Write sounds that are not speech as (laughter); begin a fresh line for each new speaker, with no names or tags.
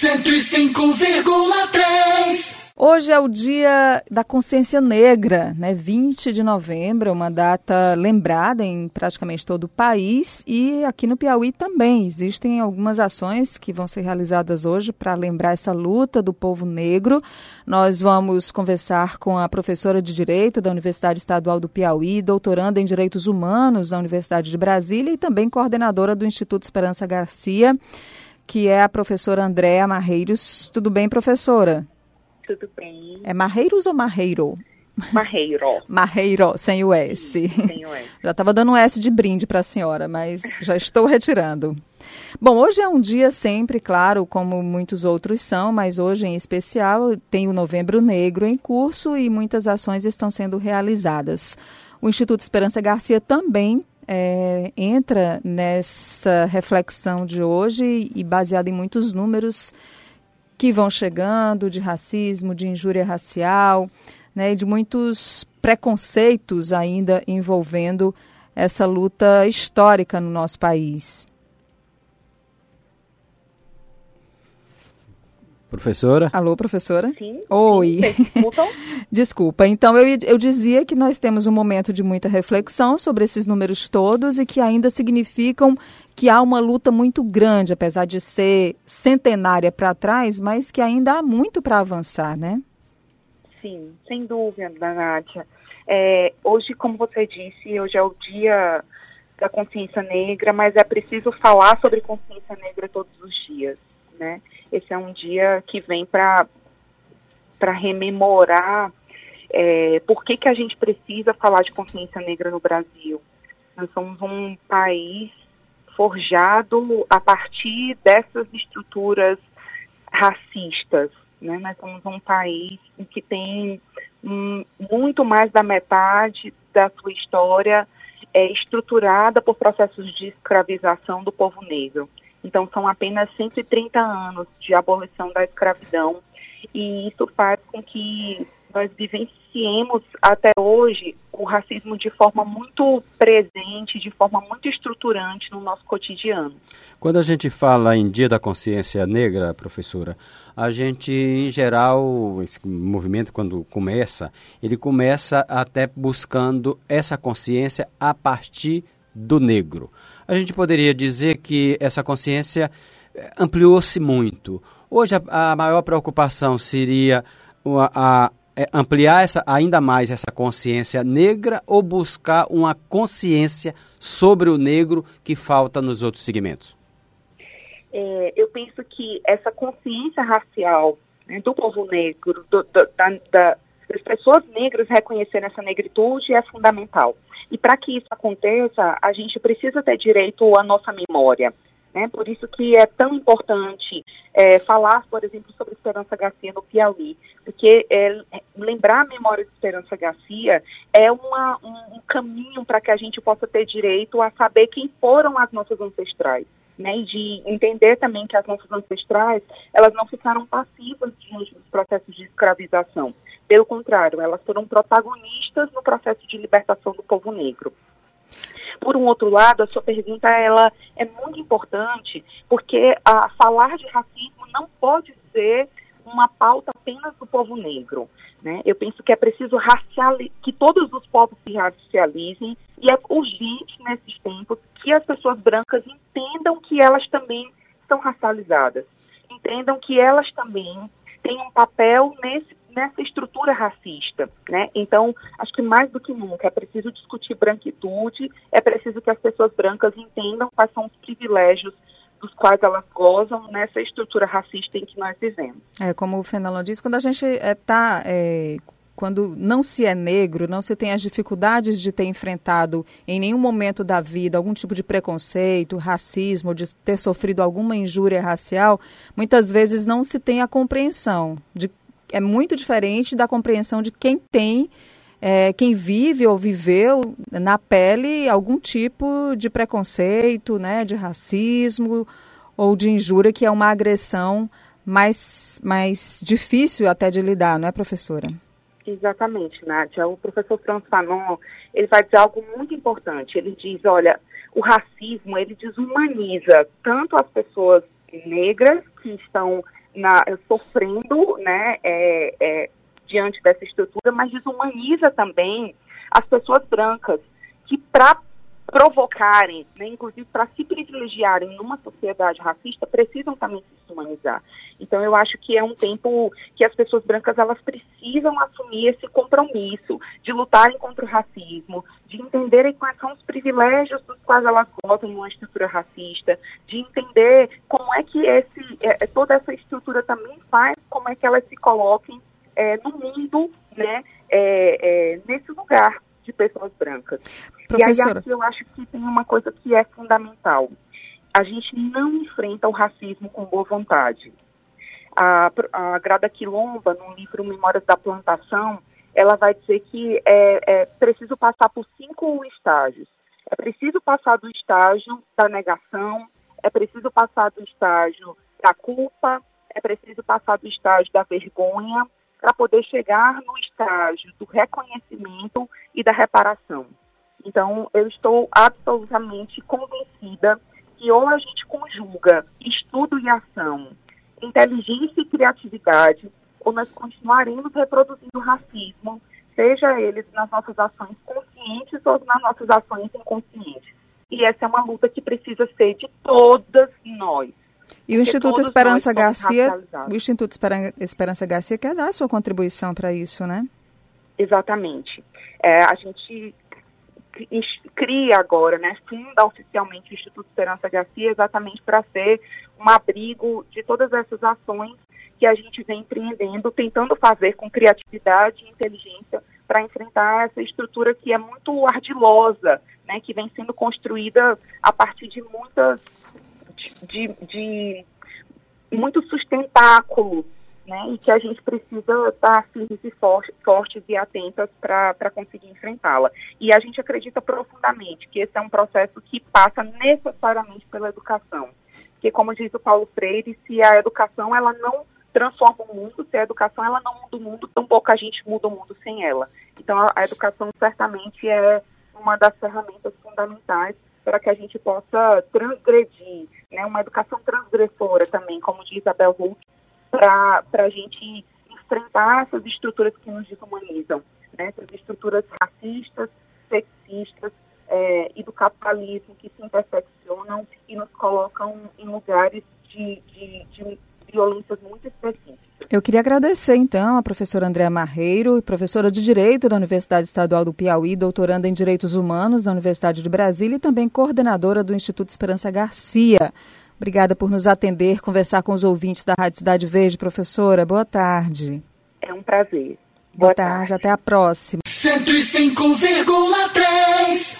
105,3.
Hoje é o dia da consciência negra, né? 20 de novembro, uma data lembrada em praticamente todo o país e aqui no Piauí também. Existem algumas ações que vão ser realizadas hoje para lembrar essa luta do povo negro. Nós vamos conversar com a professora de Direito da Universidade Estadual do Piauí, doutoranda em Direitos Humanos da Universidade de Brasília e também coordenadora do Instituto Esperança Garcia, que é a professora Andréa Marreiros. Tudo bem, professora?
Tudo bem.
É Marreiros ou Marreiro?
Marreiro.
Marreiro, sem o S.
Sem o S. (laughs)
Já estava dando um S de brinde para a senhora, mas já estou retirando. Bom, hoje é um dia sempre, claro, como muitos outros são, mas hoje em especial tem o Novembro Negro em curso e muitas ações estão sendo realizadas. O Instituto Esperança Garcia também é, entra nessa reflexão de hoje e baseado em muitos números que vão chegando de racismo, de injúria racial, né, de muitos preconceitos ainda envolvendo essa luta histórica no nosso país.
Professora?
Alô, professora?
Sim.
Oi.
Escutam? (laughs)
Desculpa. Então, eu, eu dizia que nós temos um momento de muita reflexão sobre esses números todos e que ainda significam que há uma luta muito grande, apesar de ser centenária para trás, mas que ainda há muito para avançar, né?
Sim, sem dúvida, Nádia. É, hoje, como você disse, hoje é o dia da consciência negra, mas é preciso falar sobre consciência negra todos os dias, né? Esse é um dia que vem para rememorar é, por que, que a gente precisa falar de consciência negra no Brasil. Nós somos um país forjado a partir dessas estruturas racistas. Né? Nós somos um país que tem muito mais da metade da sua história é, estruturada por processos de escravização do povo negro. Então, são apenas 130 anos de abolição da escravidão, e isso faz com que nós vivenciemos até hoje o racismo de forma muito presente, de forma muito estruturante no nosso cotidiano.
Quando a gente fala em Dia da Consciência Negra, professora, a gente, em geral, esse movimento, quando começa, ele começa até buscando essa consciência a partir do negro. A gente poderia dizer que essa consciência eh, ampliou-se muito. Hoje a, a, maior preocupação seria a, a é ampliar essa, ainda mais essa consciência negra ou buscar uma consciência sobre o negro que falta nos outros segmentos?
É, eu penso que essa consciência racial né, do povo negro, do, do, da, da, das pessoas negras reconhecerem essa negritude é fundamental. E para que isso aconteça, a gente precisa ter direito à nossa memória. Né? Por isso que é tão importante é, falar, por exemplo, sobre Esperança Garcia no Piauí, porque é, lembrar a memória de Esperança Garcia é uma, um, um caminho para que a gente possa ter direito a saber quem foram as nossas ancestrais. Né, e de entender também que as nossas ancestrais, elas não ficaram passivas diante dos processos de escravização. Pelo contrário, elas foram protagonistas no processo de libertação do povo negro. Por um outro lado, a sua pergunta ela é muito importante, porque a, falar de racismo não pode ser uma pauta apenas do povo negro. Né? Eu penso que é preciso que todos os povos se racializem e é urgente nesses tempos que as pessoas brancas entendam que elas também são racializadas, entendam que elas também têm um papel nesse nessa estrutura racista, né? Então, acho que mais do que nunca é preciso discutir branquitude, é preciso que as pessoas brancas entendam quais são os privilégios dos quais elas gozam nessa estrutura racista em que nós vivemos.
É, como o Fenelon disse, quando a gente está... É, é, quando não se é negro, não se tem as dificuldades de ter enfrentado em nenhum momento da vida algum tipo de preconceito, racismo, de ter sofrido alguma injúria racial, muitas vezes não se tem a compreensão de é muito diferente da compreensão de quem tem, é, quem vive ou viveu na pele algum tipo de preconceito, né, de racismo ou de injúria, que é uma agressão mais, mais difícil até de lidar, não é, professora?
Exatamente, Nádia. O professor Franz Fanon, ele vai dizer algo muito importante. Ele diz, olha, o racismo, ele desumaniza tanto as pessoas negras que estão na, sofrendo né, é, é, diante dessa estrutura, mas desumaniza também as pessoas brancas, que para provocarem, né, inclusive para se privilegiarem numa sociedade racista, precisam também se humanizar. Então eu acho que é um tempo que as pessoas brancas elas precisam assumir esse compromisso de lutarem contra o racismo, de entenderem quais são os privilégios dos quais elas gozam numa estrutura racista, de entender como é que esse, é, é toda essa estrutura também faz, como é que elas se coloquem é, no mundo, né, é, é nesse lugar de pessoas brancas. Professora. E aí aqui eu acho que tem uma coisa que é fundamental. A gente não enfrenta o racismo com boa vontade. A, a Grada Quilomba, no livro Memórias da Plantação, ela vai dizer que é, é preciso passar por cinco estágios. É preciso passar do estágio da negação, é preciso passar do estágio da culpa, é preciso passar do estágio da vergonha, para poder chegar no estágio do reconhecimento e da reparação. Então, eu estou absolutamente convencida que ou a gente conjuga estudo e ação, inteligência e criatividade, ou nós continuaremos reproduzindo racismo, seja ele nas nossas ações conscientes ou nas nossas ações inconscientes. E essa é uma luta que precisa ser de todas nós.
E o Instituto Esperança Garcia, o Instituto Esperança Garcia quer dar a sua contribuição para isso, né?
Exatamente. É, a gente cria agora, né, funda oficialmente o Instituto Esperança Garcia exatamente para ser um abrigo de todas essas ações que a gente vem empreendendo, tentando fazer com criatividade e inteligência para enfrentar essa estrutura que é muito ardilosa, né, que vem sendo construída a partir de muitas de, de muito sustentáculo, né, e que a gente precisa estar firmes e fortes e atentas para conseguir enfrentá-la. E a gente acredita profundamente que esse é um processo que passa necessariamente pela educação. Porque, como diz o Paulo Freire, se a educação ela não transforma o mundo, se a educação ela não muda o mundo, tampouco a gente muda o mundo sem ela. Então, a educação certamente é uma das ferramentas fundamentais para que a gente possa transgredir né, uma educação transgressora também, como diz Isabel Hulk, para a gente enfrentar essas estruturas que nos desumanizam, né, essas estruturas racistas, sexistas é, e do capitalismo que se interseccionam e nos colocam em lugares de, de, de violências muito específicas.
Eu queria agradecer, então, a professora Andréa Marreiro, professora de Direito da Universidade Estadual do Piauí, doutoranda em Direitos Humanos da Universidade de Brasília e também coordenadora do Instituto Esperança Garcia. Obrigada por nos atender, conversar com os ouvintes da Rádio Cidade Verde, professora. Boa tarde.
É um prazer.
Boa, Boa tarde. tarde, até a próxima.
105,3